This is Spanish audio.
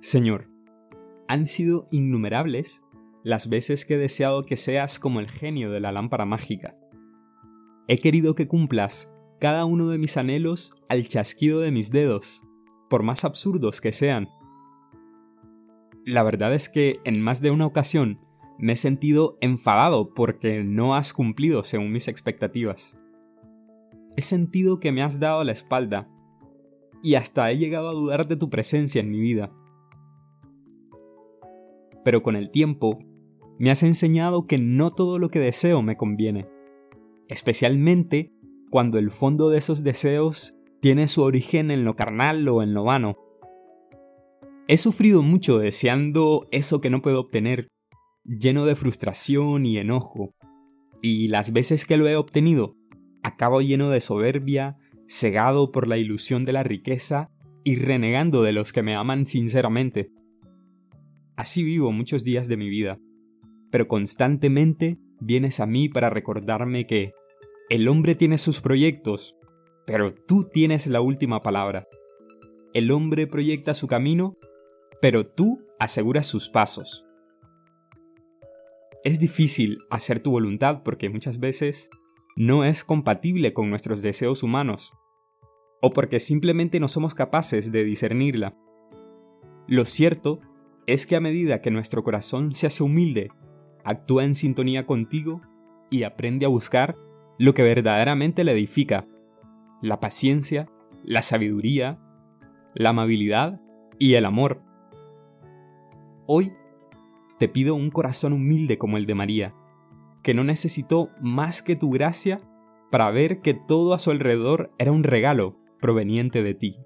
Señor, han sido innumerables las veces que he deseado que seas como el genio de la lámpara mágica. He querido que cumplas cada uno de mis anhelos al chasquido de mis dedos, por más absurdos que sean. La verdad es que en más de una ocasión me he sentido enfadado porque no has cumplido según mis expectativas. He sentido que me has dado la espalda y hasta he llegado a dudar de tu presencia en mi vida. Pero con el tiempo, me has enseñado que no todo lo que deseo me conviene, especialmente cuando el fondo de esos deseos tiene su origen en lo carnal o en lo vano. He sufrido mucho deseando eso que no puedo obtener, lleno de frustración y enojo, y las veces que lo he obtenido, acabo lleno de soberbia, cegado por la ilusión de la riqueza y renegando de los que me aman sinceramente. Así vivo muchos días de mi vida, pero constantemente vienes a mí para recordarme que el hombre tiene sus proyectos, pero tú tienes la última palabra. El hombre proyecta su camino, pero tú aseguras sus pasos. Es difícil hacer tu voluntad porque muchas veces no es compatible con nuestros deseos humanos, o porque simplemente no somos capaces de discernirla. Lo cierto es que a medida que nuestro corazón se hace humilde, actúa en sintonía contigo y aprende a buscar lo que verdaderamente le edifica, la paciencia, la sabiduría, la amabilidad y el amor. Hoy te pido un corazón humilde como el de María, que no necesitó más que tu gracia para ver que todo a su alrededor era un regalo proveniente de ti.